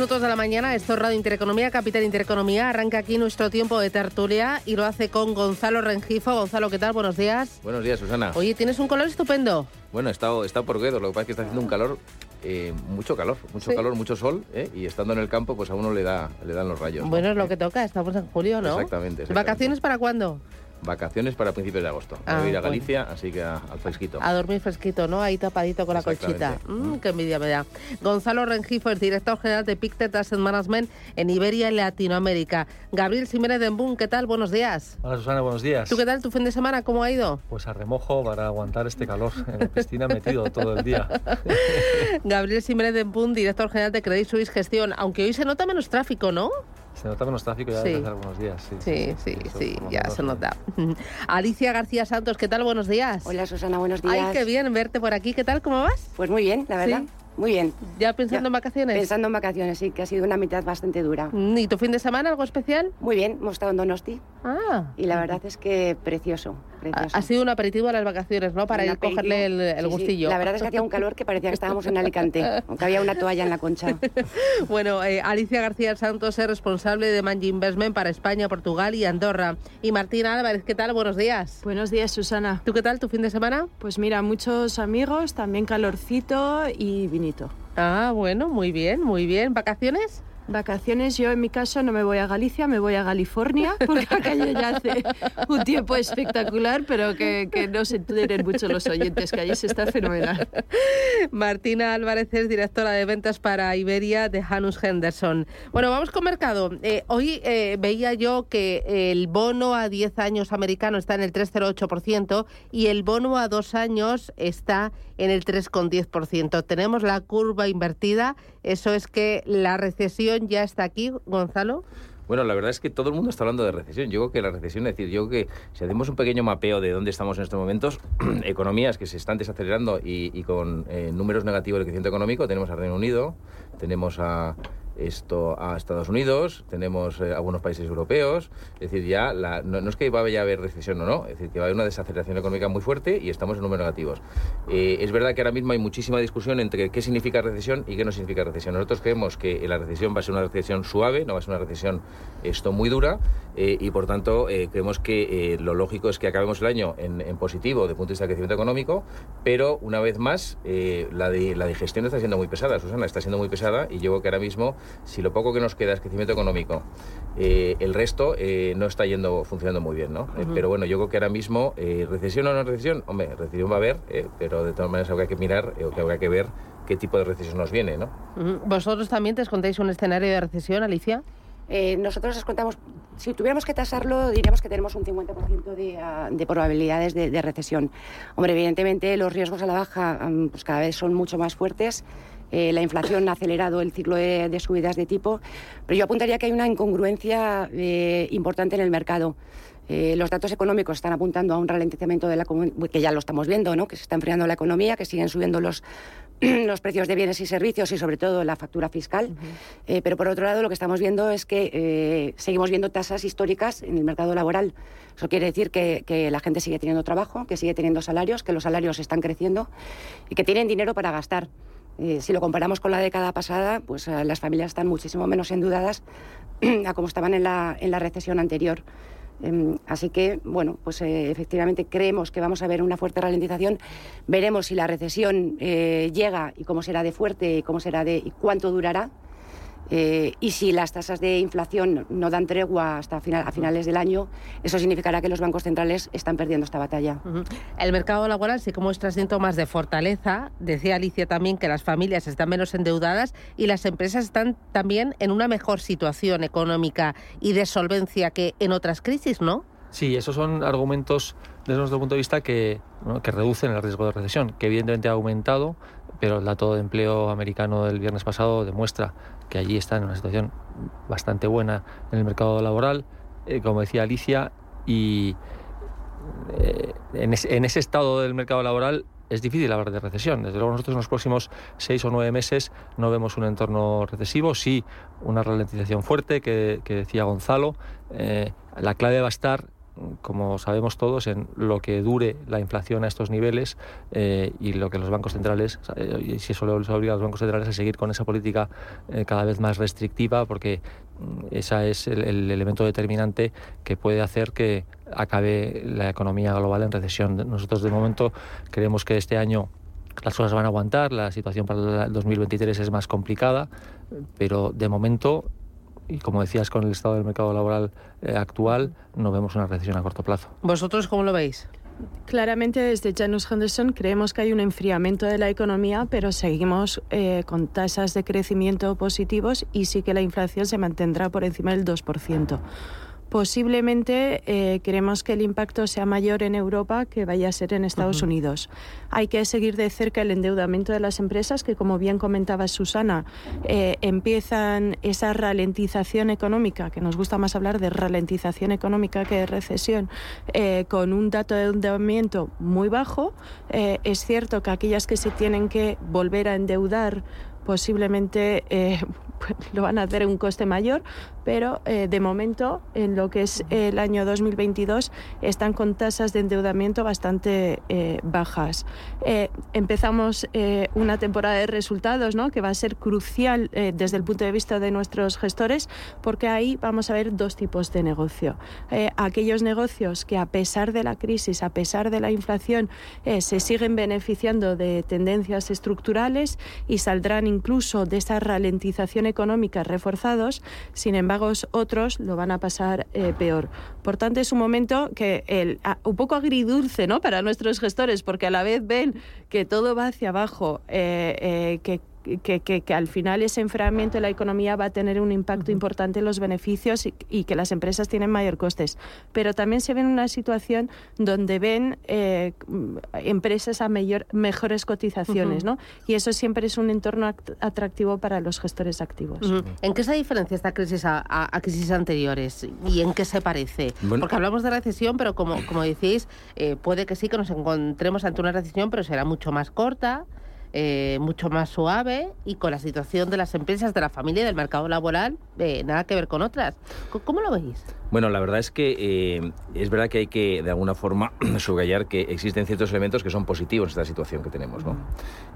Minutos de la mañana, esto es Radio Intereconomía, Capital Intereconomía. Arranca aquí nuestro tiempo de tertulia y lo hace con Gonzalo Rengifo. Gonzalo, ¿qué tal? Buenos días. Buenos días, Susana. Oye, tienes un color estupendo. Bueno, he estado, por Guedo, lo que pasa es que está haciendo un calor, eh, mucho calor, mucho calor, mucho sol, eh, y estando en el campo, pues a uno le, da, le dan los rayos. Bueno, es lo que toca, estamos en julio, ¿no? Exactamente, exactamente. ¿Vacaciones para cuándo? Vacaciones para principios de agosto. voy a ir a ah, Galicia, así que al fresquito. A dormir fresquito, ¿no? Ahí tapadito con la colchita. Mm, qué envidia me da. Gonzalo Rengifo es director general de Pictet Asset Management en Iberia y Latinoamérica. Gabriel Jiménez de Embún, ¿qué tal? Buenos días. Hola Susana, buenos días. ¿Tú qué tal tu fin de semana? ¿Cómo ha ido? Pues a remojo para aguantar este calor. En la piscina metido todo el día. Gabriel Jiménez de Embún, director general de Credit Suisse Gestión. Aunque hoy se nota menos tráfico, ¿no? Se nota menos tráfico ya desde hace algunos días. Sí, sí, sí, ya se nota. Alicia García Santos, ¿qué tal? Buenos días. Hola Susana, buenos días. Ay, qué bien verte por aquí. ¿Qué tal? ¿Cómo vas? Pues muy bien, la verdad. Muy bien. ¿Ya pensando en vacaciones? Pensando en vacaciones, sí, que ha sido una mitad bastante dura. Mm, ¿Y tu fin de semana algo especial? Muy bien, hemos estado en Donosti. Ah. Y la verdad es que precioso, precioso. Ha sido un aperitivo a las vacaciones, ¿no? Para ir a cogerle el, gustillo. La verdad es que hacía un calor que parecía que estábamos en Alicante, aunque había una toalla en la concha. bueno, eh, Alicia García Santos es responsable de Manji Investment para España, Portugal y Andorra. Y Martina Álvarez, ¿qué tal? Buenos días. Buenos días, Susana. ¿Tú qué tal tu fin de semana? Pues mira, muchos amigos, también calorcito y Ah, bueno, muy bien, muy bien. ¿Vacaciones? Vacaciones, yo en mi caso no me voy a Galicia, me voy a California, porque acá ya hace un tiempo espectacular, pero que, no se enteren mucho los oyentes, que allí se está fenomenal. Martina Álvarez es directora de ventas para Iberia de Janus Henderson. Bueno, vamos con mercado. Eh, hoy eh, veía yo que el bono a 10 años americano está en el 3,08% y el bono a 2 años está en el 3,10%. Tenemos la curva invertida, eso es que la recesión ya está aquí, Gonzalo. Bueno, la verdad es que todo el mundo está hablando de recesión. Yo creo que la recesión, es decir, yo creo que si hacemos un pequeño mapeo de dónde estamos en estos momentos, economías que se están desacelerando y, con eh, números negativos de crecimiento económico, tenemos a Reino Unido, tenemos a esto a Estados Unidos, tenemos eh, algunos países europeos, es decir, ya no, es que vaya a haber recesión o no, es decir, que va a haber una desaceleración económica muy fuerte y estamos en números negativos. Eh, es verdad que ahora mismo hay muchísima discusión entre qué significa recesión y qué no significa recesión. Nosotros creemos que la recesión va a ser una recesión suave, no va a ser una recesión esto muy dura eh, y por tanto creemos que lo lógico es que acabemos el año en, positivo desde el punto de vista del crecimiento económico, pero una vez más la, la digestión está siendo muy pesada, Susana, está siendo muy pesada y yo creo que ahora mismo si lo poco que nos queda es crecimiento económico, eh, el resto eh, no está yendo funcionando muy bien, ¿no? Eh, pero bueno, yo creo que ahora mismo, recesión o no recesión, hombre, recesión va a haber, pero de todas maneras habrá que mirar o que habrá que ver qué tipo de recesión nos viene, ¿no? ¿Vosotros también te contáis un escenario de recesión, Alicia? nosotros les contamos, si tuviéramos que tasarlo, diríamos que tenemos un 50% de, ah, de, probabilidades de, de, recesión. Hombre, evidentemente los riesgos a la baja mm, pues cada vez son mucho más fuertes eh, la inflación ha acelerado el ciclo de, subidas de tipo, pero yo apuntaría que hay una incongruencia eh, importante en el mercado. Eh, los datos económicos están apuntando a un ralentizamiento de la que ya lo estamos viendo, ¿no? que se está enfriando la economía, que siguen subiendo los, los precios de bienes y servicios y sobre todo la factura fiscal. pero por otro lado, lo que estamos viendo es que seguimos viendo tasas históricas en el mercado laboral. Eso quiere decir que, que, la gente sigue teniendo trabajo, que sigue teniendo salarios, que los salarios están creciendo y que tienen dinero para gastar. Eh, si lo comparamos con la década pasada, pues eh, las familias están muchísimo menos endeudadas a como estaban en la, en la recesión anterior. Em, así que, bueno, pues eh, efectivamente creemos que vamos a ver una fuerte ralentización. Veremos si la recesión llega y cómo será de fuerte cómo será de y cuánto durará. Eh, y si las tasas de inflación no dan tregua hasta final, a finales del año, eso significará que los bancos centrales están perdiendo esta batalla. El mercado laboral sí que muestra síntomas de fortaleza. Decía Alicia también que las familias están menos endeudadas y las empresas están también en una mejor situación económica y de solvencia que en otras crisis, ¿no? Sí, esos son argumentos desde nuestro punto de vista que, que reducen el riesgo de recesión, que evidentemente ha aumentado, pero el dato de empleo americano del viernes pasado demuestra que allí está en una situación bastante buena en el mercado laboral, eh, como decía Alicia, y eh, en, en ese estado del mercado laboral es difícil hablar de recesión. Desde luego nosotros en los próximos seis o nueve meses no vemos un entorno recesivo, sí una ralentización fuerte que, decía Gonzalo. Eh, la clave va a estar como sabemos todos, en lo que dure la inflación a estos niveles eh, y lo que los bancos centrales, eh, y si eso les obliga a los bancos centrales a seguir con esa política eh, cada vez más restrictiva, porque mm, ese es el, el, elemento determinante que puede hacer que acabe la economía global en recesión. Nosotros de momento creemos que este año las cosas van a aguantar, la situación para el 2023 es más complicada, pero de momento y como decías, con el estado del mercado laboral eh, actual, no vemos una recesión a corto plazo. ¿Vosotros cómo lo veis? Claramente desde Janus Henderson creemos que hay un enfriamiento de la economía, pero seguimos eh, con tasas de crecimiento positivos y sí que la inflación se mantendrá por encima del 2%. Posiblemente eh, queremos que el impacto sea mayor en Europa que vaya a ser en Estados Unidos. Hay que seguir de cerca el endeudamiento de las empresas, que como bien comentaba Susana, eh, empiezan esa ralentización económica, que nos gusta más hablar de ralentización económica que de recesión, eh, con un dato de endeudamiento muy bajo. es cierto que aquellas que se tienen que volver a endeudar posiblemente lo van a hacer en un coste mayor, pero eh, de momento, en lo que es el año 2022, están con tasas de endeudamiento bastante eh, bajas. Eh, empezamos una temporada de resultados ¿no? que va a ser crucial desde el punto de vista de nuestros gestores, porque ahí vamos a ver dos tipos de negocio. aquellos negocios que a pesar de la crisis, a pesar de la inflación, se siguen beneficiando de tendencias estructurales y saldrán incluso de esa ralentización económica reforzados, sin embargo, otros lo van a pasar eh, peor. Por tanto, es un momento que el, un poco agridulce ¿no? para nuestros gestores, porque a la vez ven que todo va hacia abajo, eh, eh, que que, que, al final ese enfriamiento de la economía va a tener un impacto importante en los beneficios y, que las empresas tienen mayor costes. Pero también se ven una situación donde ven eh, empresas a mayor, mejores cotizaciones, ¿no? Y eso siempre es un entorno atractivo para los gestores activos. ¿En qué se diferencia esta crisis a, crisis anteriores y en qué se parece? Porque hablamos de recesión, pero como, como decís, eh, puede que sí que nos encontremos ante una recesión, pero será mucho más corta. Eh, mucho más suave y con la situación de las empresas, de la familia y del mercado laboral, eh, nada que ver con otras. ¿Cómo lo veis? Bueno, la verdad es que eh, es verdad que hay que, de alguna forma, subrayar que existen ciertos elementos que son positivos en esta situación que tenemos. ¿no?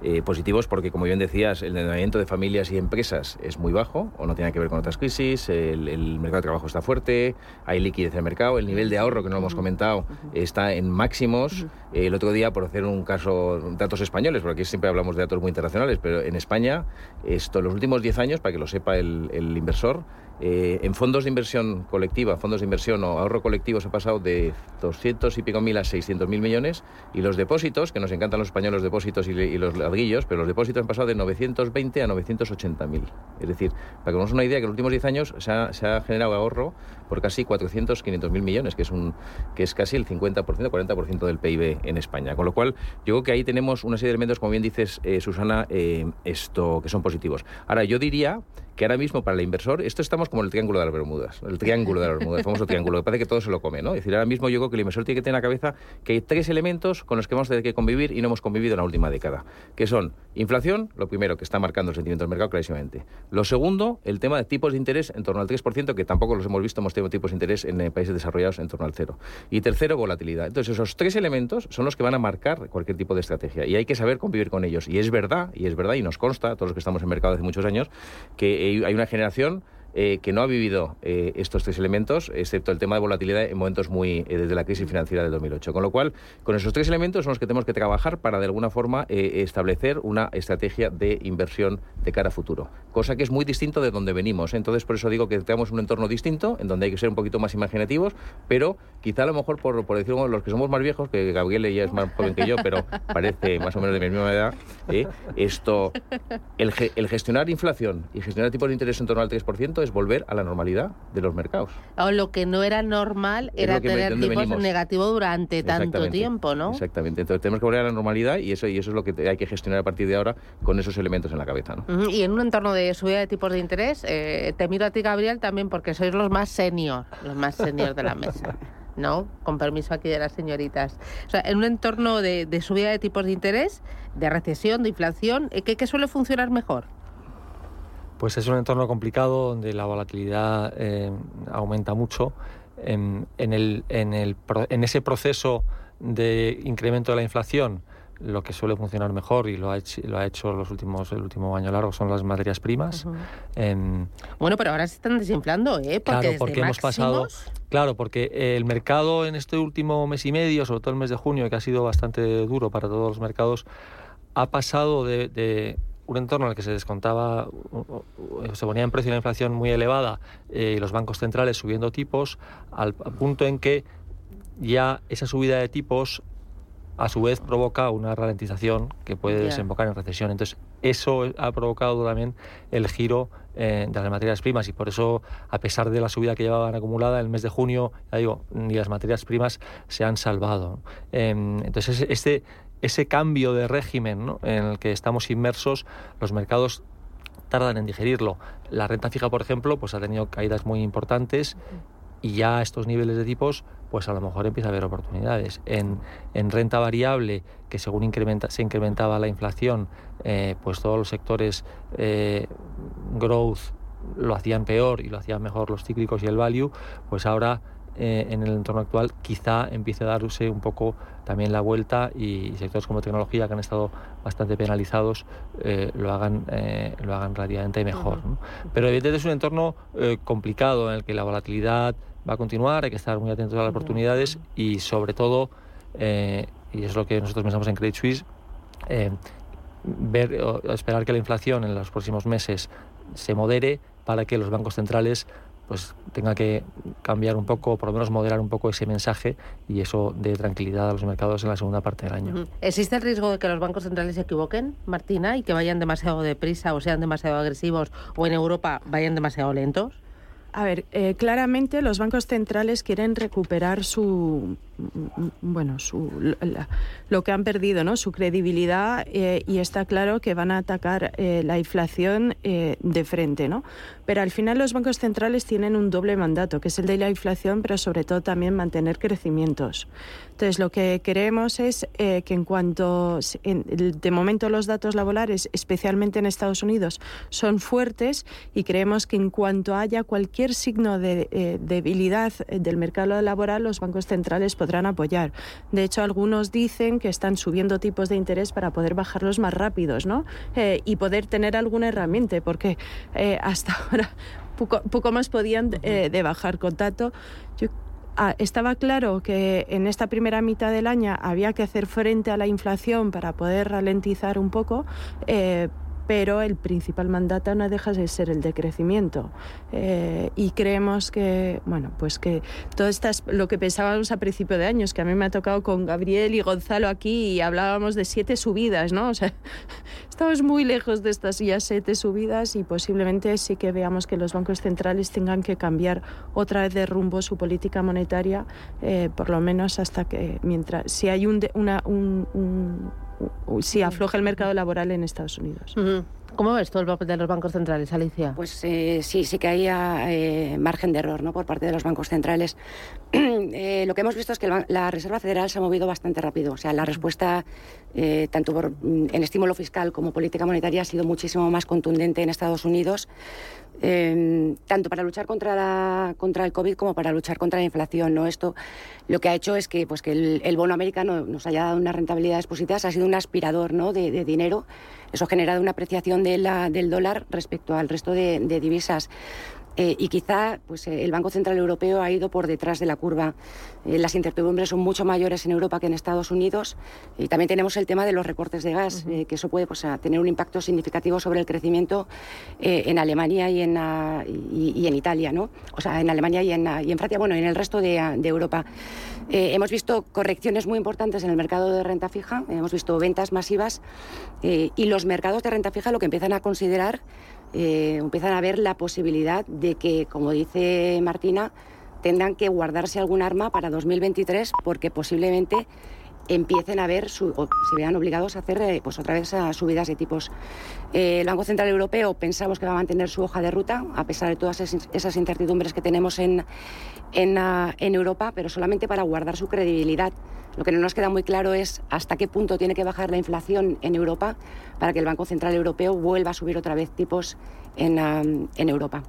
Eh, positivos porque, como bien decías, el endeudamiento de familias y empresas es muy bajo o no tiene que ver con otras crisis, el, mercado de trabajo está fuerte, hay liquidez en el mercado, el nivel de ahorro, que no lo hemos comentado, está en máximos. el otro día, por hacer un caso, datos españoles, porque aquí siempre hablamos de datos muy internacionales, pero en España, esto, los últimos 10 años, para que lo sepa el, el inversor, eh, en fondos de inversión colectiva, fondos de inversión o ahorro colectivo se ha pasado de 200 y pico mil a 600 mil millones y los depósitos, que nos encantan los españoles los depósitos y, los ladrillos, pero los depósitos han pasado de 920 a 980 mil. Es decir, para que nos una idea, que en los últimos 10 años se ha, se ha generado ahorro por casi 400, 500 mil millones, que es, un, que es casi el 50%, 40% del PIB en España. Con lo cual, yo creo que ahí tenemos una serie de elementos, como bien dices, eh, Susana, eh, esto que son positivos. Ahora, yo diría que ahora mismo para el inversor, esto estamos como el triángulo de las Bermudas, el triángulo de las Bermudas, el famoso triángulo, que parece que todo se lo come, ¿no? Decir, ahora mismo yo creo que el inversor tiene que tener en la cabeza que hay tres elementos con los que vamos a tener que convivir y no hemos convivido en la última década, que son inflación, lo primero que está marcando el sentimiento del mercado clarísimamente. Lo segundo, el tema de tipos de interés en torno al 3%, que tampoco los hemos visto, hemos tenido tipos de interés en eh, países desarrollados en torno al cero. Y tercero, volatilidad. Entonces, esos tres elementos son los que van a marcar cualquier tipo de estrategia y hay que saber convivir con ellos. Y es verdad, y es verdad, y nos consta, todos los que estamos en mercado hace muchos años, que hay una generación eh, que no ha vivido eh, estos tres elementos, excepto el tema de volatilidad en momentos muy eh, desde la crisis financiera del 2008. Con lo cual, con esos tres elementos son los que tenemos que trabajar para de alguna forma establecer una estrategia de inversión de cara a futuro. cosa que es muy distinto de donde venimos. Entonces, por eso digo que tenemos un entorno distinto, en donde hay que ser un poquito más imaginativos, pero quizá a lo mejor, por, por decirlo, los que somos más viejos, que Gabriel ya es más joven que yo, pero parece más o menos de mi misma edad, esto, el, el, gestionar inflación y gestionar tipos de interés en torno al 3% es volver a la normalidad de los mercados. O lo que no era normal era tener tipos negativos durante tanto tiempo, ¿no? Exactamente. Entonces tenemos que volver a la normalidad y eso, y eso es lo que hay que gestionar a partir de ahora con esos elementos en la cabeza. ¿no? Y en un entorno de subida de tipos de interés, eh, te miro a ti, Gabriel, también porque sois los más senior, los más senior de la mesa. ¿no? Con permiso aquí de las señoritas. O sea, en un entorno de, subida de tipos de interés, de recesión, de inflación, eh, ¿qué, suele funcionar mejor? Pues es un entorno complicado donde la volatilidad eh, aumenta mucho. En, el, en, el, en ese proceso de incremento de la inflación, lo que suele funcionar mejor y lo ha hecho, lo ha hecho los últimos el último año largo son las materias primas. bueno, pero ahora se están desinflando, ¿eh? Porque claro, porque hemos pasado. Claro, porque el mercado en este último mes y medio, sobre todo el mes de junio, que ha sido bastante duro para todos los mercados, ha pasado de, un entorno en el que se descontaba, se ponía en precio la inflación muy elevada eh, y los bancos centrales subiendo tipos, al punto en que ya esa subida de tipos a su vez provoca una ralentización que puede desembocar en recesión. Entonces, eso ha provocado también el giro eh, de las materias primas y por eso, a pesar de la subida que llevaban acumulada, en el mes de junio, ya digo, ni las materias primas se han salvado. Em, entonces, ese, ese cambio de régimen en el que estamos inmersos, los mercados tardan en digerirlo. La renta fija, por ejemplo, pues ha tenido caídas muy importantes y ya a estos niveles de tipos, pues a lo mejor empieza a haber oportunidades. En, en renta variable, que según incrementa, se incrementaba la inflación, eh, pues todos los sectores eh, growth lo hacían peor y lo hacían mejor los cíclicos y el value, pues ahora eh, en el entorno actual quizá empiece a darse un poco también la vuelta y, sectores como tecnología que han estado bastante penalizados eh, lo hagan eh, lo hagan relativamente mejor. Pero evidentemente es un entorno complicado en el que la volatilidad va a continuar, hay que estar muy atentos a las oportunidades y sobre todo, y es lo que nosotros pensamos en Credit Suisse, ver o esperar que la inflación en los próximos meses se modere para que los bancos centrales pues tenga que cambiar un poco, por lo menos moderar un poco ese mensaje y eso de tranquilidad a los mercados en la segunda parte del año. ¿Existe el riesgo de que los bancos centrales se equivoquen, Martina, y que vayan demasiado deprisa o sean demasiado agresivos o en Europa vayan demasiado lentos? A ver, eh, claramente los bancos centrales quieren recuperar su, bueno, su, lo que han perdido, ¿no? Su credibilidad eh, y está claro que van a atacar eh, la inflación de frente, ¿no? Pero al final los bancos centrales tienen un doble mandato, que es el de la inflación, pero sobre todo también mantener crecimientos. Entonces, lo que queremos es que en cuanto, de momento los datos laborales, especialmente en Estados Unidos, son fuertes y creemos que en cuanto haya cualquier signo de eh, debilidad eh, del mercado laboral, los bancos centrales podrán apoyar. De hecho, algunos dicen que están subiendo tipos de interés para poder bajarlos más rápidos, ¿no? Eh, y poder tener alguna herramienta, porque hasta ahora poco, más podían de bajar contacto. Ah, estaba claro que en esta primera mitad del año había que hacer frente a la inflación para poder ralentizar un poco, pero el principal mandato no deja de ser el de crecimiento. Eh, y creemos que, bueno, pues que todo esto es lo que pensábamos a principio de años, que a mí me ha tocado con Gabriel y Gonzalo aquí y hablábamos de siete subidas, ¿no? O sea, estamos muy lejos de estas ya siete subidas y posiblemente sí que veamos que los bancos centrales tengan que cambiar otra vez de rumbo su política monetaria, eh, por lo menos hasta que, mientras, si hay un, una, un si afloja el mercado laboral en Estados Unidos. ¿Cómo ves todo el papel de los bancos centrales, Alicia? Pues eh, sí, sí que hay eh, margen de error ¿no? por parte de los bancos centrales. Eh, lo que hemos visto es que la Reserva Federal se ha movido bastante rápido. O sea, la respuesta, tanto por, mm, en estímulo fiscal como política monetaria, ha sido muchísimo más contundente en Estados Unidos. Em, tanto para luchar contra, la, contra el COVID como para luchar contra la inflación. ¿no? Esto lo que ha hecho es que, pues, que el, bono americano nos haya dado unas rentabilidades positivas, ha sido un aspirador ¿no? de, dinero. Eso ha generado una apreciación de la, del dólar respecto al resto de, divisas. Eh, y quizá pues, eh, el Banco Central Europeo ha ido por detrás de la curva. Eh, las incertidumbres son mucho mayores en Europa que en Estados Unidos y también tenemos el tema de los recortes de gas, que eso puede pues, tener un impacto significativo sobre el crecimiento en Alemania y en, y, en Italia, ¿no? o sea, en Alemania y en, y en Francia, bueno, en el resto de, de Europa. hemos visto correcciones muy importantes en el mercado de renta fija, hemos visto ventas masivas y los mercados de renta fija lo que empiezan a considerar eh, empiezan a ver la posibilidad de que, como dice Martina, tengan que guardarse algún arma para 2023 porque posiblemente empiecen a ver su, o se vean obligados a hacer eh, pues otra vez subidas de tipos. Eh, el Banco Central Europeo pensamos que va a mantener su hoja de ruta a pesar de todas esas incertidumbres que tenemos en, en, ah, en Europa, pero solamente para guardar su credibilidad. Lo que no nos queda muy claro es hasta qué punto tiene que bajar la inflación en Europa para que el Banco Central Europeo vuelva a subir otra vez tipos en, en Europa.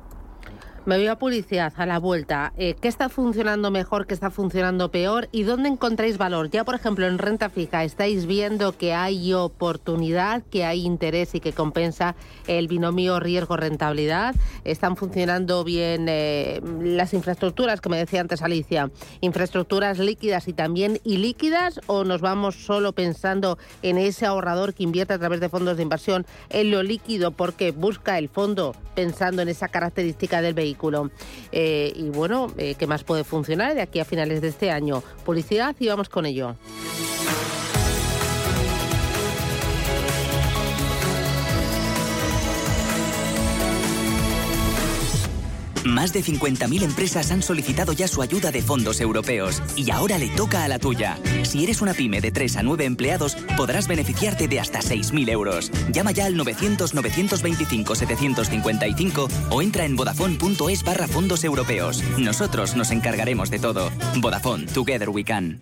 Me voy a publicidad a la vuelta. Eh, ¿Qué está funcionando mejor, qué está funcionando peor y dónde encontráis valor? Ya, por ejemplo, en renta fija, ¿estáis viendo que hay oportunidad, que hay interés y que compensa el binomio riesgo-rentabilidad? ¿Están funcionando bien eh, las infraestructuras, que me decía antes Alicia? ¿Infraestructuras líquidas y también ilíquidas o nos vamos solo pensando en ese ahorrador que invierte a través de fondos de inversión en lo líquido porque busca el fondo pensando en esa característica del Eh, y bueno, eh, ¿qué más puede funcionar de aquí a finales de este año? Publicidad y vamos con ello. Más de 50.000 empresas han solicitado ya su ayuda de fondos europeos y ahora le toca a la tuya. Si eres una pyme de 3 a 9 empleados, podrás beneficiarte de hasta 6.000 euros. Llama ya al 900-925-755 o entra en vodafone.es barra fondos europeos. Nosotros nos encargaremos de todo. Vodafone, Together We Can.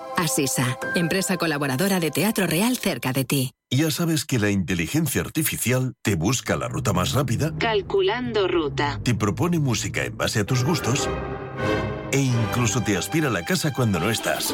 Asisa, empresa colaboradora de Teatro Real cerca de ti. Ya sabes que la inteligencia artificial te busca la ruta más rápida. Calculando ruta. Te propone música en base a tus gustos. E incluso te aspira a la casa cuando no estás.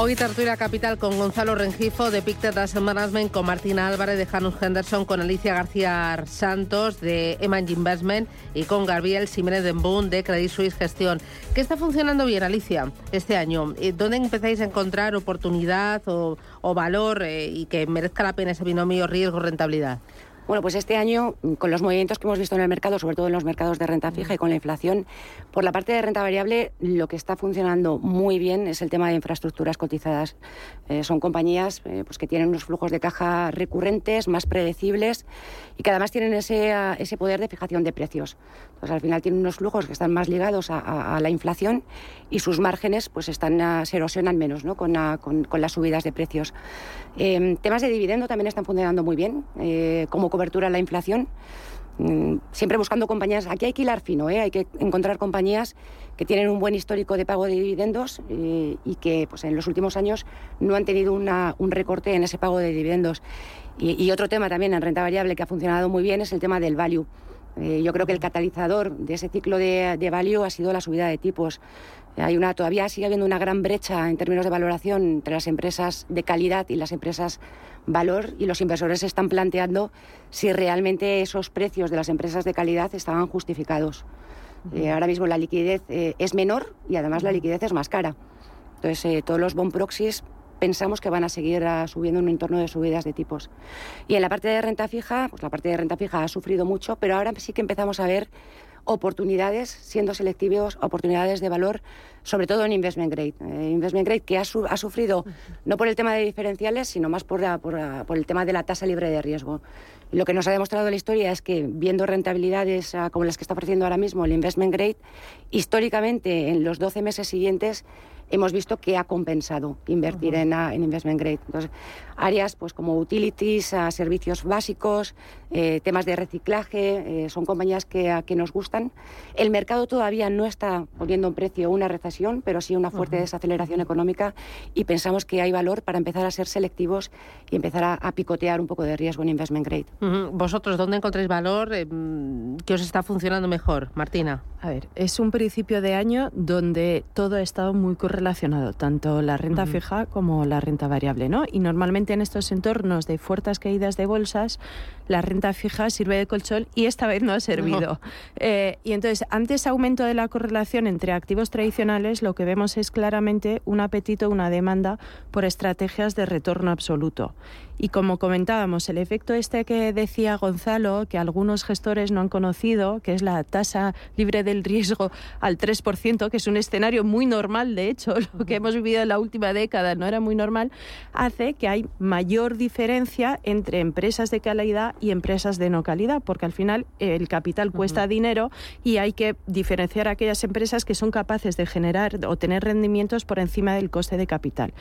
Hoy tertulia capital con Gonzalo Rengifo de Pictet Asset Management, con Martina Álvarez de Janus Henderson, con Alicia García Santos de Eman Investment y con Gabriel Jiménez de Boon de Credit Suisse Gestión. ¿Qué está funcionando bien, Alicia, este año? ¿Dónde empezáis a encontrar oportunidad o, valor eh, y que merezca la pena ese binomio riesgo-rentabilidad? Bueno, pues este año, con los movimientos que hemos visto en el mercado, sobre todo en los mercados de renta fija y con la inflación, por la parte de renta variable, lo que está funcionando muy bien es el tema de infraestructuras cotizadas. Eh, son compañías eh, pues que tienen unos flujos de caja recurrentes, más predecibles y que además tienen ese, ese poder de fijación de precios. Entonces, al final tienen unos flujos que están más ligados a, la inflación y sus márgenes pues están, se erosionan menos ¿no? con, con, con las subidas de precios. Eh, temas de dividendo también están funcionando muy bien, eh, como cobertura a la inflación. Mm, siempre buscando compañías, aquí hay que hilar fino, ¿eh? hay que encontrar compañías que tienen un buen histórico de pago de dividendos eh, y que pues, en los últimos años no han tenido un recorte en ese pago de dividendos. Y, otro tema también en renta variable que ha funcionado muy bien es el tema del value. yo creo que el catalizador de ese ciclo de value ha sido la subida de tipos. Hay una, todavía sigue habiendo una gran brecha en términos de valoración entre las empresas de calidad y las empresas valor y los inversores se están planteando si realmente esos precios de las empresas de calidad estaban justificados. Eh, ahora mismo la liquidez eh, es menor y además la liquidez es más cara. Entonces, eh, todos los bond proxies pensamos que van a seguir ah, subiendo en un entorno de subidas de tipos. Y en la parte de renta fija, pues la parte de renta fija ha sufrido mucho, pero ahora sí que empezamos a ver oportunidades, siendo selectivos, oportunidades de valor, sobre todo en investment grade. Eh, investment grade que ha, sufrido no por el tema de diferenciales, sino más por, por, el tema de la tasa libre de riesgo. Lo que nos ha demostrado la historia es que viendo rentabilidades ah, como las que está ofreciendo ahora mismo el investment grade, históricamente en los 12 meses siguientes hemos visto que ha compensado invertir en, en, investment grade. Entonces, áreas pues como utilities, servicios básicos, eh, temas de reciclaje, eh, son compañías que, que, nos gustan. El mercado todavía no está poniendo en precio una recesión, pero sí una fuerte desaceleración económica y pensamos que hay valor para empezar a ser selectivos y empezar a, picotear un poco de riesgo en investment grade. ¿Vosotros dónde encontráis valor? Eh, ¿Qué os está funcionando mejor, Martina? A ver, es un principio de año donde todo ha estado muy correlacionado, tanto la renta fija como la renta variable, ¿no? Y normalmente en estos entornos de fuertes caídas de bolsas, la renta fija sirve de colchón y esta vez no ha servido. Eh, y entonces, ante ese aumento de la correlación entre activos tradicionales, lo que vemos es claramente un apetito, una demanda por estrategias de retorno absoluto. Y como comentábamos, el efecto este que decía Gonzalo, que algunos gestores no han conocido, que es la tasa libre del riesgo al 3%, que es un escenario muy normal, de hecho, lo que hemos vivido en la última década no era muy normal, hace que hay mayor diferencia entre empresas de calidad y empresas de no calidad, porque al final el capital cuesta dinero y hay que diferenciar aquellas empresas que son capaces de generar o tener rendimientos por encima del coste de capital.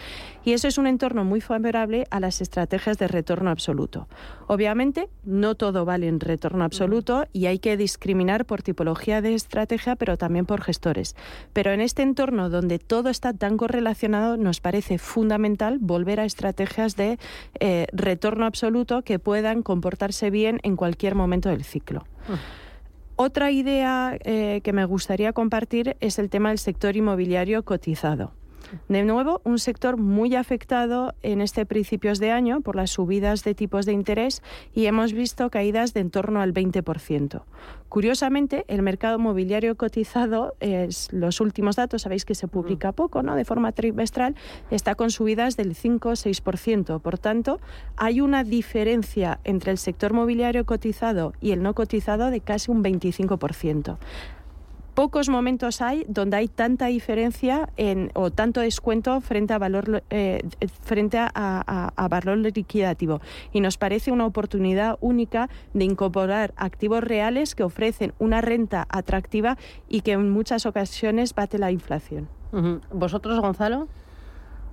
Y eso es un entorno muy favorable a las estrategias de retorno absoluto. Obviamente, no todo vale en retorno absoluto y hay que discriminar por tipología de estrategia, pero también por gestores. Pero en este entorno donde todo está tan correlacionado, nos parece fundamental volver a estrategias de eh, retorno absoluto que puedan bien en cualquier momento del ciclo. Ah. Otra idea eh, que me gustaría compartir es el tema del sector inmobiliario cotizado. De nuevo, un sector muy afectado en este principios de año por las subidas de tipos de interés y hemos visto caídas de en torno al 20%. Curiosamente, el mercado mobiliario cotizado, es, los últimos datos, sabéis que se publica poco, ¿no? de forma trimestral, está con subidas del 5-6%. Por tanto, hay una diferencia entre el sector mobiliario cotizado y el no cotizado de casi un 25% pocos momentos hay donde hay tanta diferencia en, o tanto descuento frente a valor eh, frente a, valor liquidativo y nos parece una oportunidad única de incorporar activos reales que ofrecen una renta atractiva y que en muchas ocasiones bate la inflación. ¿Vosotros, Gonzalo?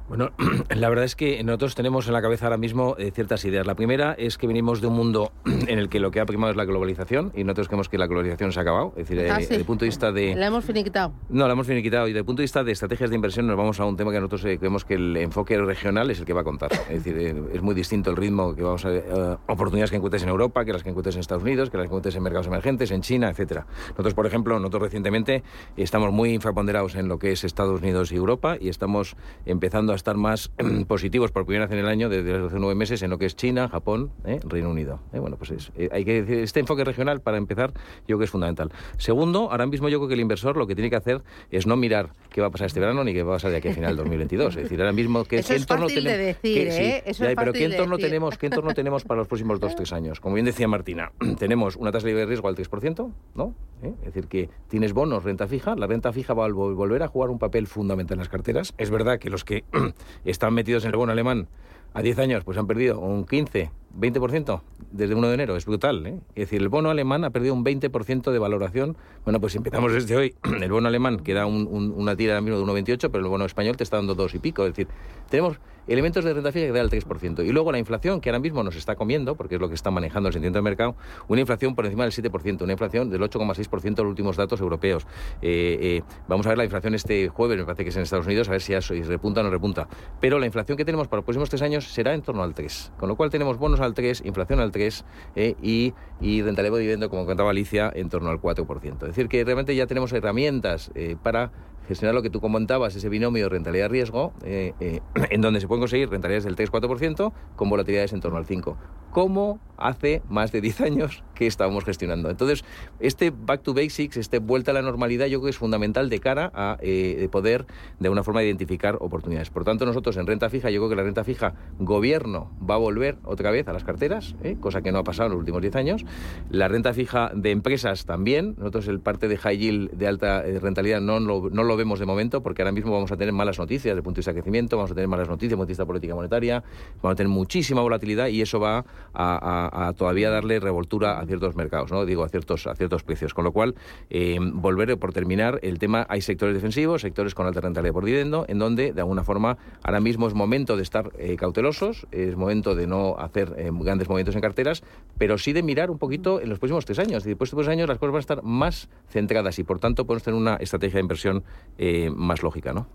Bueno, la verdad es que nosotros tenemos en la cabeza ahora mismo eh, ciertas ideas. La primera es que venimos de un mundo en el que lo que ha primado es la globalización y nosotros creemos que la globalización se ha acabado. Es decir, ah, eh, desde el punto de vista de... La hemos finiquitado. No, la hemos finiquitado. Y desde el punto de vista de estrategias de inversión nos vamos a un tema que nosotros eh, creemos que el enfoque regional es el que va a contar. Es decir, es muy distinto el ritmo que vamos a... oportunidades que encuentres en Europa, que las que encuentres en Estados Unidos, que las que encuentres en mercados emergentes, en China, etcétera. Nosotros, por ejemplo, nosotros recientemente estamos muy infraponderados en lo que es Estados Unidos y Europa y estamos empezando a estar más positivos por primera vez en el año desde hace nueve meses en lo que es China, Japón, ¿eh? Reino Unido. ¿eh? Bueno, pues es, eh, hay que decir, este enfoque regional, para empezar, yo creo que es fundamental. Segundo, ahora mismo yo creo que el inversor lo que tiene que hacer es no mirar qué va a pasar este verano ni qué va a pasar de aquí a final del 2022. Es decir, ahora mismo qué, Eso qué es entorno fácil de tenemos. decir, ¿eh? Eso es pero qué de entorno decir. tenemos, qué entorno tenemos para los próximos dos, tres años. Como bien decía Martina, tenemos una tasa libre de riesgo al 3%, ¿no? ¿Eh? Es decir, que tienes bonos, renta fija, la renta fija va a vol- volver a jugar un papel fundamental en las carteras. Es verdad que los que están metidos en el bono alemán a 10 años pues han perdido un 15, 20% desde 1 de enero, es brutal. ¿eh? Es decir, el bono alemán ha perdido un 20% de valoración. Bueno, pues si empezamos desde hoy, el bono alemán que da un- un- una tira ahora mismo de 1,28, pero el bono español te está dando dos y pico. Es decir, tenemos elementos de renta fija que da el 3%. Y luego la inflación, que ahora mismo nos está comiendo, porque es lo que está manejando el sentimiento del mercado, una inflación por encima del 7%, una inflación del 8,6% en los últimos datos europeos. Eh, eh, vamos a ver la inflación este jueves, me parece que es en Estados Unidos, a ver si repunta o no repunta. Pero la inflación que tenemos para los próximos tres años será en torno al 3. Con lo cual tenemos bonos al 3, inflación al 3 eh, y, y de dividendo, como contaba Alicia, en torno al 4%. Es decir, que realmente ya tenemos herramientas eh, para gestionar lo que tú comentabas, ese binomio rentabilidad-riesgo, eh, eh, en donde se pueden conseguir rentabilidades del 3-4% con volatilidades en torno al 5%, como hace más de 10 años que estábamos gestionando. Entonces, este back to basics, este vuelta a la normalidad, yo creo que es fundamental de cara a eh, poder, de alguna forma, identificar oportunidades. Por tanto, nosotros en renta fija, yo creo que la renta fija, gobierno va a volver otra vez a las carteras, ¿eh? cosa que no ha pasado en los últimos 10 años. La renta fija de empresas también. Nosotros el parte de high yield de alta eh, rentabilidad no no lo vemos de momento porque ahora mismo vamos a tener malas noticias el punto de vista de crecimiento, vamos a tener malas noticias desde el punto de vista de política monetaria, vamos a tener muchísima volatilidad y eso va a todavía darle revoltura a ciertos mercados, ¿no? digo a ciertos, a ciertos precios. Con lo cual, eh, volver por terminar el tema, hay sectores defensivos, sectores con alta rentabilidad por dividendo, en donde de alguna forma ahora mismo es momento de estar eh, cautelosos, es momento de no hacer eh, grandes movimientos en carteras, pero sí de mirar un poquito en los próximos tres años. Y después de tres años las cosas van a estar más centradas y por tanto podemos tener una estrategia de inversión eh, más lógica, ¿no?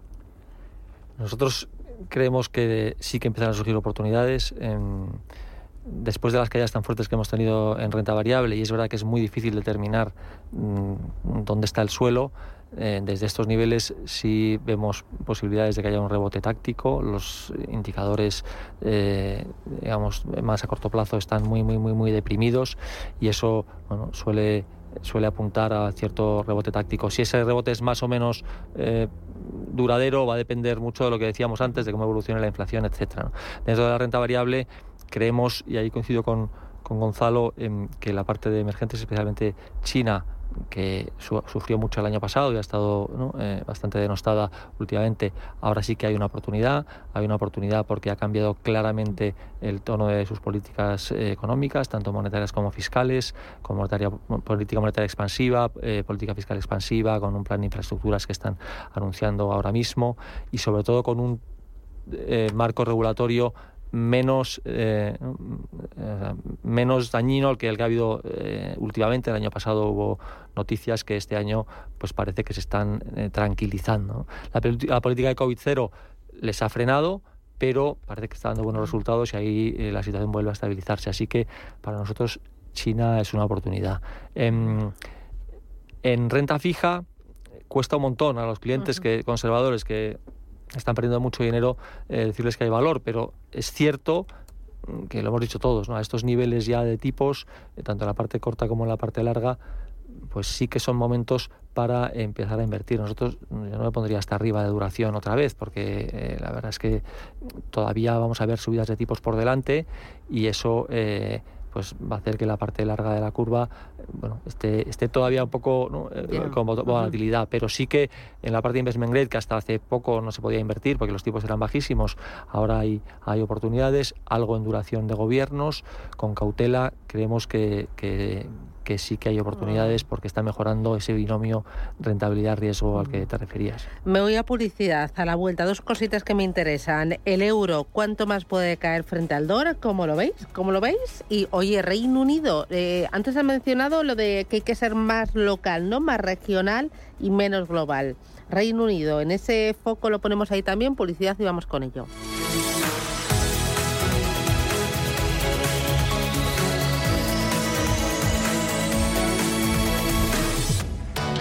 Nosotros creemos que sí que empiezan a surgir oportunidades. después de las caídas tan fuertes que hemos tenido en renta variable, y es verdad que es muy difícil determinar mm, dónde está el suelo, eh, desde estos niveles sí vemos posibilidades de que haya un rebote táctico. Los indicadores, eh, digamos, más a corto plazo están muy, muy, muy, muy deprimidos y eso bueno, suele suele apuntar a cierto rebote táctico. Si ese rebote es más o menos eh, duradero, va a depender mucho de lo que decíamos antes, de cómo evolucione la inflación, etcétera. Dentro de la renta variable, creemos, y ahí coincido con, con Gonzalo, en que la parte de emergentes, especialmente China, que su- sufrió mucho el año pasado y ha estado eh, bastante denostada últimamente, ahora sí que hay una oportunidad. Hay una oportunidad porque ha cambiado claramente el tono de sus políticas eh, económicas, tanto monetarias como fiscales, con monetaria- política monetaria expansiva, eh, política fiscal expansiva, con un plan de infraestructuras que están anunciando ahora mismo y sobre todo con un marco regulatorio menos eh, menos dañino que el que ha habido eh, últimamente. El año pasado hubo noticias que este año pues parece que se están eh, tranquilizando. La, política de COVID-0 les ha frenado, pero parece que está dando buenos resultados y ahí la situación vuelve a estabilizarse. Así que para nosotros China es una oportunidad. Em, en renta fija cuesta un montón a los clientes que conservadores que están perdiendo mucho dinero eh, decirles que hay valor, pero es cierto mm, que lo hemos dicho todos, ¿no? a estos niveles ya de tipos, eh, tanto en la parte corta como en la parte larga, pues sí que son momentos para empezar a invertir. Nosotros, yo no me pondría hasta arriba de duración otra vez, porque eh, la verdad es que todavía vamos a ver subidas de tipos por delante y eso pues va a hacer que la parte larga de la curva bueno, esté, esté todavía un poco ¿no? Eh, con vol- volatilidad, pero sí que en la parte de investment grade, que hasta hace poco no se podía invertir porque los tipos eran bajísimos, ahora hay, hay oportunidades, algo en duración de gobiernos, con cautela, creemos que, que, que sí que hay oportunidades porque está mejorando ese binomio rentabilidad-riesgo al que te referías. Me voy a publicidad, a la vuelta. Dos cositas que me interesan. El euro, ¿cuánto más puede caer frente al dólar? ¿Cómo lo veis? ¿Cómo lo veis? Y, oye, Reino Unido, eh, antes han mencionado lo de que hay que ser más local, ¿no? Más regional y menos global. Reino Unido, en ese foco lo ponemos ahí también, publicidad y vamos con ello.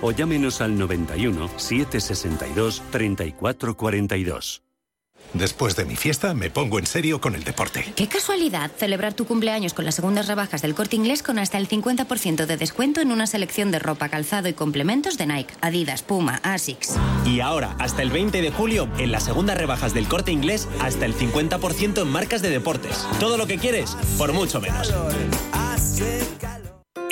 o llámenos al 91 762 3442. Después de mi fiesta me pongo en serio con el deporte. Qué casualidad celebrar tu cumpleaños con las segundas rebajas del corte inglés con hasta el 50% de descuento en una selección de ropa, calzado y complementos de Nike, Adidas, Puma, Asics. Y ahora, hasta el 20 de julio, en las segundas rebajas del corte inglés, hasta el 50% en marcas de deportes. Todo lo que quieres, por mucho menos.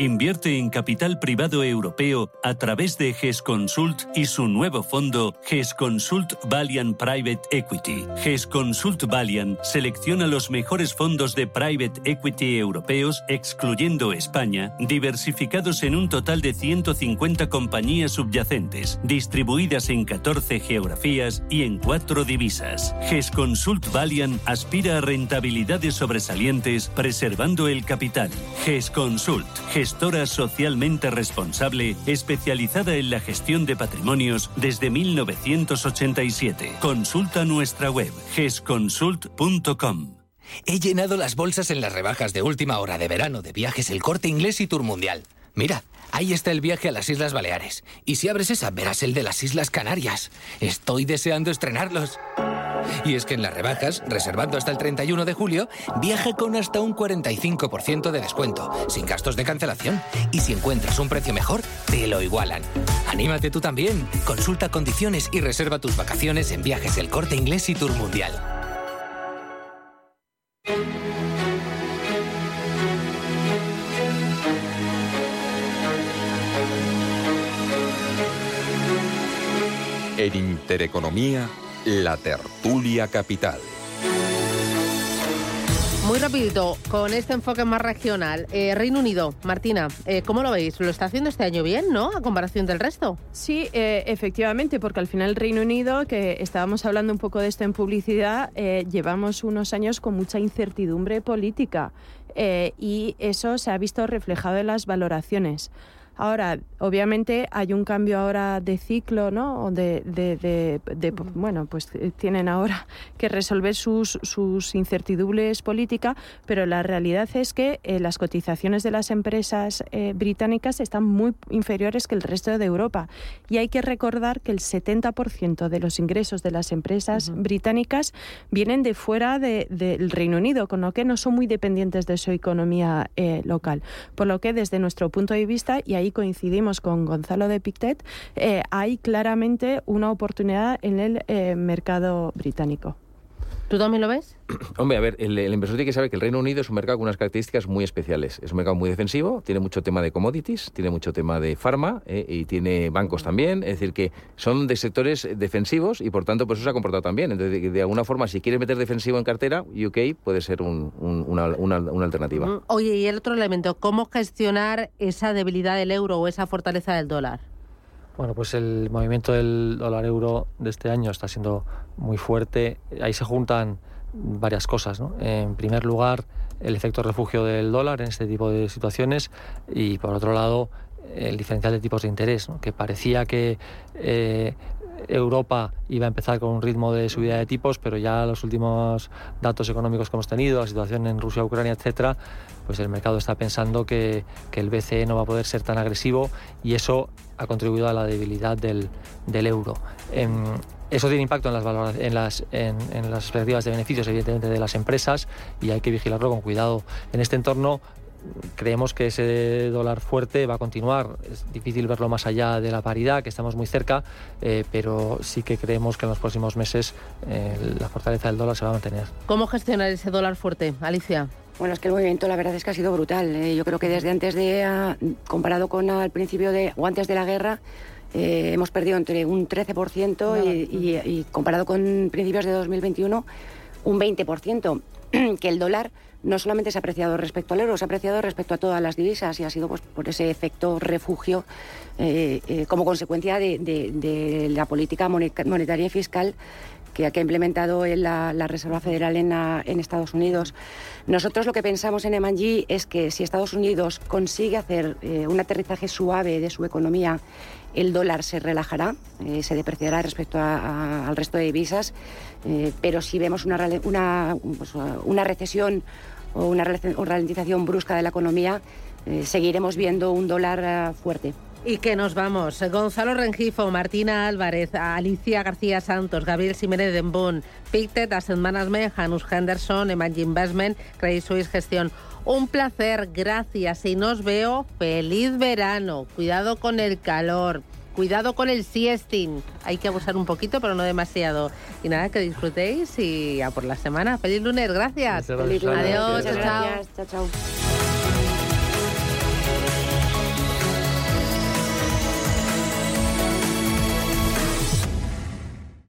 Invierte en capital privado europeo a través de GES Consult y su nuevo fondo GES Consult Valiant Private Equity. GES Consult Valiant selecciona los mejores fondos de private equity europeos, excluyendo España, diversificados en un total de 150 compañías subyacentes, distribuidas en 14 geografías y en 4 divisas. GES Consult Valiant aspira a rentabilidades sobresalientes preservando el capital. GES Consult, gestora socialmente responsable especializada en la gestión de patrimonios desde 1987. Consulta nuestra web gesconsult.com. He llenado las bolsas en las rebajas de última hora de verano de viajes El Corte Inglés y Tour Mundial. Mira, ahí está el viaje a las Islas Baleares. Y si abres esa, verás el de las Islas Canarias. Estoy deseando estrenarlos. Y es que en las rebajas, reservando hasta el 31 de julio, viaja con hasta un 45% de descuento, sin gastos de cancelación. Y si encuentras un precio mejor, te lo igualan. Anímate tú también. Consulta condiciones y reserva tus vacaciones en viajes El Corte Inglés y Tour Mundial. En Intereconomía, la tertulia capital. Muy rapidito, con este enfoque más regional. Eh, Reino Unido, Martina, eh, ¿cómo lo veis? ¿Lo está haciendo este año bien, no? A comparación del resto. Sí, eh, efectivamente, porque al final el Reino Unido, que estábamos hablando un poco de esto en publicidad, eh, llevamos unos años con mucha incertidumbre política eh, y eso se ha visto reflejado en las valoraciones. Ahora, obviamente hay un cambio ahora de ciclo, ¿no? De, de- de- de- bueno, pues eh, tienen ahora que resolver sus, sus incertidumbres políticas, pero la realidad es que eh, las cotizaciones de las empresas eh, británicas están muy inferiores que el resto de Europa. Y hay que recordar que el 70% de los ingresos de las empresas británicas vienen de fuera de- del Reino Unido, con lo que no son muy dependientes de su economía eh, local. Por lo que desde nuestro punto de vista, y ahí coincidimos con Gonzalo de Pictet, eh, hay claramente una oportunidad en el eh, mercado británico. ¿Tú también lo ves? Hombre, a ver, el, el inversor tiene que saber que el Reino Unido es un mercado con unas características muy especiales. Es un mercado muy defensivo, tiene mucho tema de commodities, tiene mucho tema de farma eh, y tiene bancos también. Es decir, que son de sectores defensivos y por tanto, pues eso se ha comportado también. Entonces, de, de alguna forma, si quieres meter defensivo en cartera, UK puede ser un- un- una, una- una alternativa. Mm, Oye, y el otro elemento, ¿cómo gestionar esa debilidad del euro o esa fortaleza del dólar? Bueno, pues el movimiento del dólar euro de este año está siendo muy fuerte. Ahí se juntan varias cosas. ¿no? En primer lugar, el efecto refugio del dólar en este tipo de situaciones y por otro lado, el diferencial de tipos de interés, ¿no? que parecía que eh, Europa iba a empezar con un ritmo de subida de tipos, pero ya los últimos datos económicos que hemos tenido, la situación en Rusia, Ucrania, etcétera, pues el mercado está pensando que, que el BCE no va a poder ser tan agresivo y eso ha contribuido a la debilidad del, del euro. Em, eso tiene impacto en las, en, las, en, en las perspectivas de beneficios, evidentemente, de las empresas y hay que vigilarlo con cuidado. En este entorno creemos que ese dólar fuerte va a continuar. Es difícil verlo más allá de la paridad, que estamos muy cerca, eh, pero sí que creemos que en los próximos meses eh, la fortaleza del dólar se va a mantener. ¿Cómo gestionar ese dólar fuerte, Alicia? Bueno, es que el movimiento la verdad es que ha sido brutal. Eh, yo creo que desde antes de, ah, comparado con al principio de, o antes de la guerra, eh, hemos perdido entre un 13% y, y- y comparado con principios de 2021, un 20%. que el dólar no solamente se ha apreciado respecto al euro, se ha apreciado respecto a todas las divisas y ha sido pues, por ese efecto refugio eh, eh, como consecuencia de, la política mone- monetaria y fiscal que, ha implementado en la, la Reserva Federal en, Estados Unidos. Nosotros lo que pensamos en M&G es que si Estados Unidos consigue hacer eh, un aterrizaje suave de su economía, el dólar se relajará, eh, se depreciará respecto a- al resto de divisas, eh, pero si vemos una, pues, una recesión o una ralentización brusca de la economía, seguiremos viendo un dólar fuerte. Y que nos vamos. Gonzalo Rengifo, Martina Álvarez, Alicia García Santos, Gabriel Jiménez Dembón, Pictet, Asset Management, Janus Henderson, Emanji Investment, Credit Suisse Gestión. Un placer, gracias. Y nos veo, feliz verano. Cuidado con el calor. Cuidado con el siesting. Hay que abusar un poquito, pero no demasiado. Y nada, que disfrutéis y a por la semana. Feliz lunes, gracias. Muchas gracias. Adiós, Muchas chao, chao. gracias. Chao, chao.